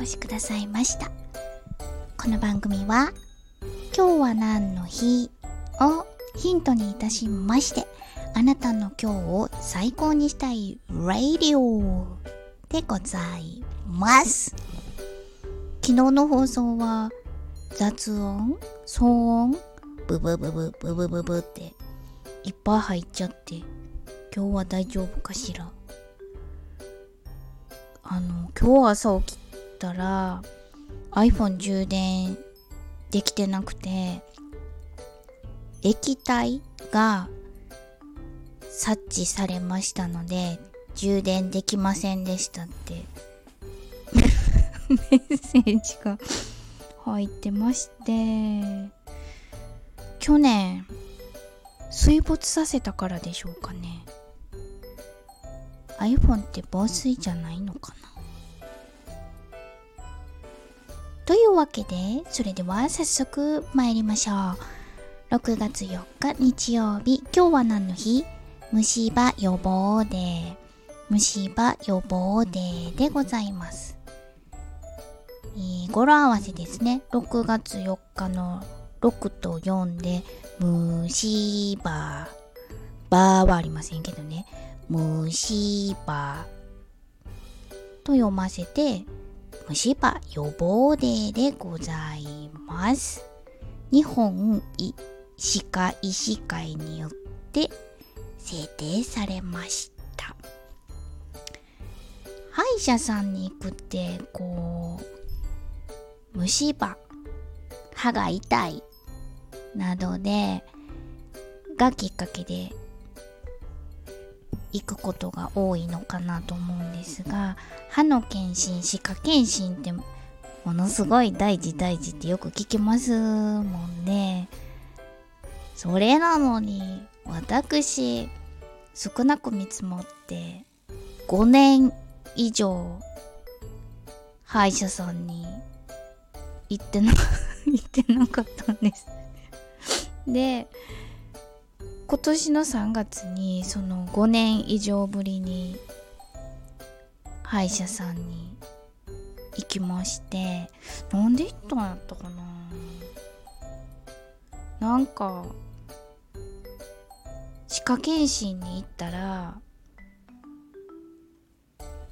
越しくださいました。この番組は今日は何の日？をヒントにいたしましてあなたの今日を最高にしたいラディオでございます。昨日の放送は雑音騒音ブブブブブブブブっていっぱい入っちゃって今日は大丈夫かしら？あの今日朝起きたら iPhone 充電できてなくて液体が察知されましたので充電できませんでしたって。メッセージが入ってまして去年水没させたからでしょうかね。iPhone って防水じゃないのかな。いうわけでそれでは早速参りましょう。6月4日日曜日今日は何の日？虫歯予防デー。虫歯予防デーでございます。えー、語呂合わせですね。6月4日の6と4で虫歯バーはありませんけどね。虫歯と読ませて虫歯予防デーでございます。日本歯科医師会によって制定されました。歯医者さんに行くってこう虫歯歯が痛いなどでがきっかけで行くことが多いのかなと思うんですが歯の検診歯科検診ってものすごい大事大事ってよく聞きますもんね。それなのに私少なく見積もって5年以上歯医者さんに行ってな 行ってなかったんです。で今年の3月にその5年以上ぶりに歯医者さんに行きましてなんで行ったんやったかな。なんか歯科検診に行ったら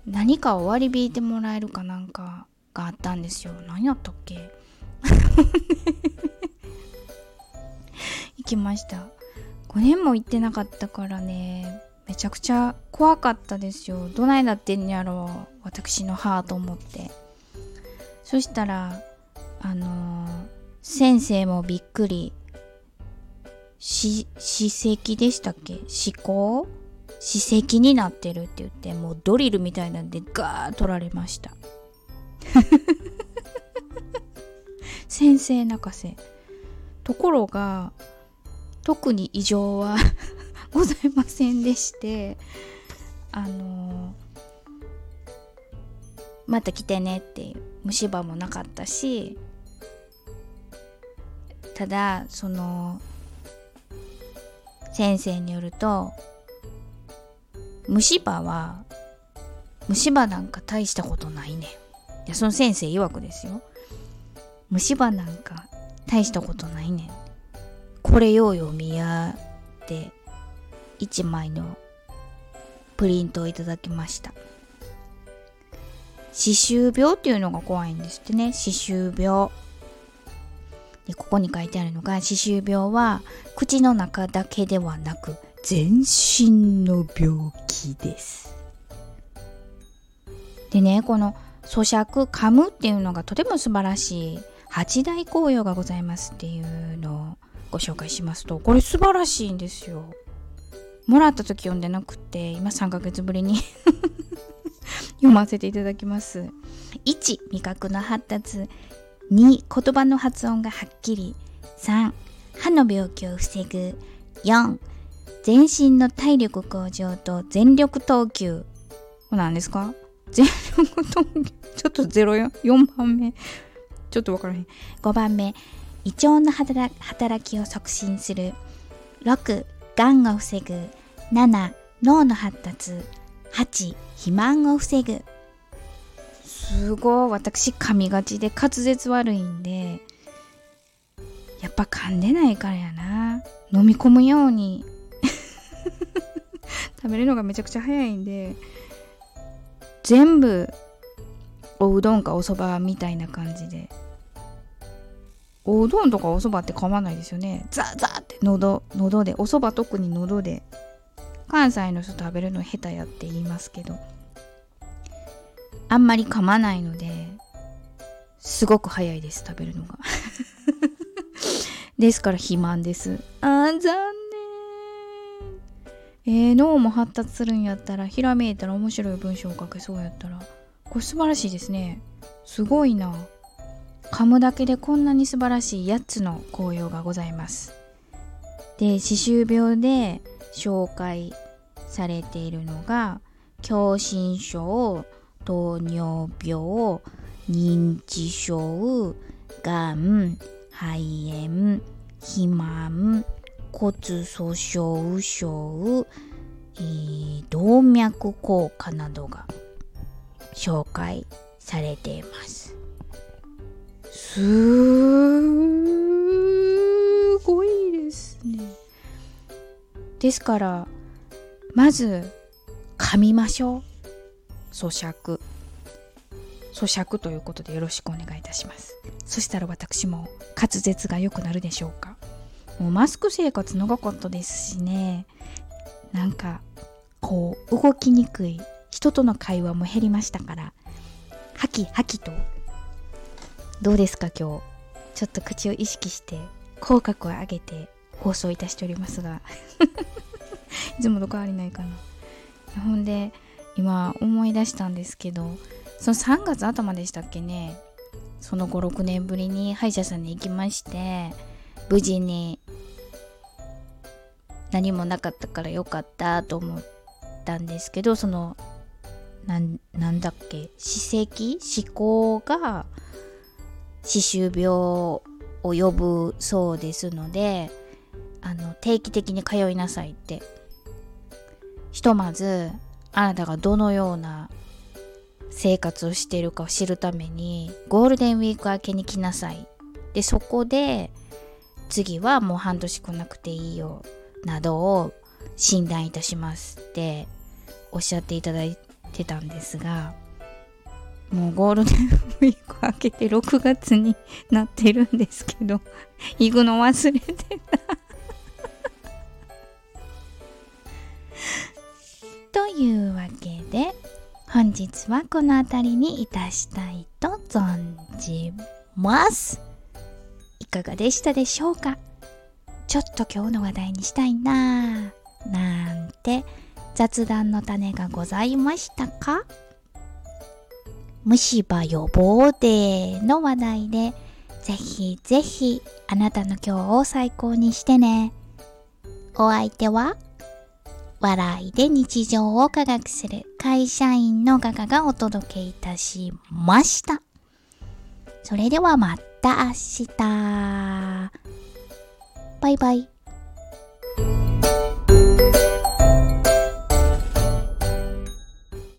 何かを割り引いてもらえるかなんかがあったんですよ。何やったっけ。行きました。5年も行ってなかったからねめちゃくちゃ怖かったですよ。どないなってんやろう私の歯と思って。そしたらあのー、先生もびっくり。歯石でしたっけ？歯垢歯石になってるって言ってもうドリルみたいなんでガー取られました。先生泣かせ。ところが特に異常は ございませんでしてあのまた来てねっていう虫歯もなかったしただその先生によると虫歯は虫歯なんか大したことないね。いやその先生曰くですよ。虫歯なんか大したことないね。んこれようよ見やって1枚のプリントをいただきました。歯周病っていうのが怖いんですってね。歯周病。でここに書いてあるのが歯周病は口の中だけではなく全身の病気です。でねこの咀嚼噛むっていうのがとても素晴らしい八大紅葉がございますっていうのをご紹介しますとこれ素晴らしいんですよ。もらった時読んでなくて今3ヶ月ぶりに 読ませていただきます。1味覚の発達。2言葉の発音がはっきり。3歯の病気を防ぐ。4全身の体力向上と全力投球。何ですか？全力投球。ちょっと04 4番目。ちょっとわからへん。5番目。胃腸の働きを促進する。6がんを防ぐ。7脳の発達。8肥満を防ぐ。すごい。私噛みがちで滑舌悪いんで。やっぱ噛んでないからやな。飲み込むように。食べるのがめちゃくちゃ早いんで。全部おうどんかおそばみたいな感じで。おうどんとかおそばって噛まないですよね。ザーザーって喉喉でおそば特に喉で関西の人食べるの下手やって言いますけど。あんまり噛まないのですごく早いです食べるのが。ですから肥満です。あー残念。えー、脳も発達するんやったらひらめいたら面白い文章を書けそうやったら。これ素晴らしいですね。すごいな。噛むだけでこんなに素晴らしい8つの紅葉がございます。で歯周病で紹介されているのが狭心症糖尿病認知症がん肺炎肥満骨粗しょう症、えー、動脈硬化などが紹介されています。すごいですね。ですからまず噛みましょう。咀嚼。咀嚼ということでよろしくお願いいたします。そしたら私も滑舌が良くなるでしょうか。もうマスク生活長かったですしね。なんかこう動きにくい。人との会話も減りましたからハキハキとどうですか今日？ちょっと口を意識して口角を上げて放送いたしておりますが。いつもと変わりないかな。ほんで今思い出したんですけどその3月頭でしたっけね。その56年ぶりに歯医者さんに行きまして無事に何もなかったからよかったと思ったんですけどそのなんだっけ？歯石？歯垢が歯周病を呼ぶそうですのであの定期的に通いなさいって。ひとまずあなたがどのような生活をしているかを知るためにゴールデンウィーク明けに来なさい。でそこで次はもう半年来なくていいよなどを診断いたしますっておっしゃっていただいてたんですがもうゴールデンウィーク明けて6月になってるんですけど 行くの忘れてた。というわけで本日はこの辺りにいたしたいと存じます。いかがでしたでしょうか？ちょっと今日の話題にしたいな。ぁなんて雑談の種がございましたか？虫歯予防デーの話題でぜひぜひあなたの今日を最高にしてね。お相手は笑いで日常を科学する会社員のガガがお届けいたしました。それではまた明日。バイバイ。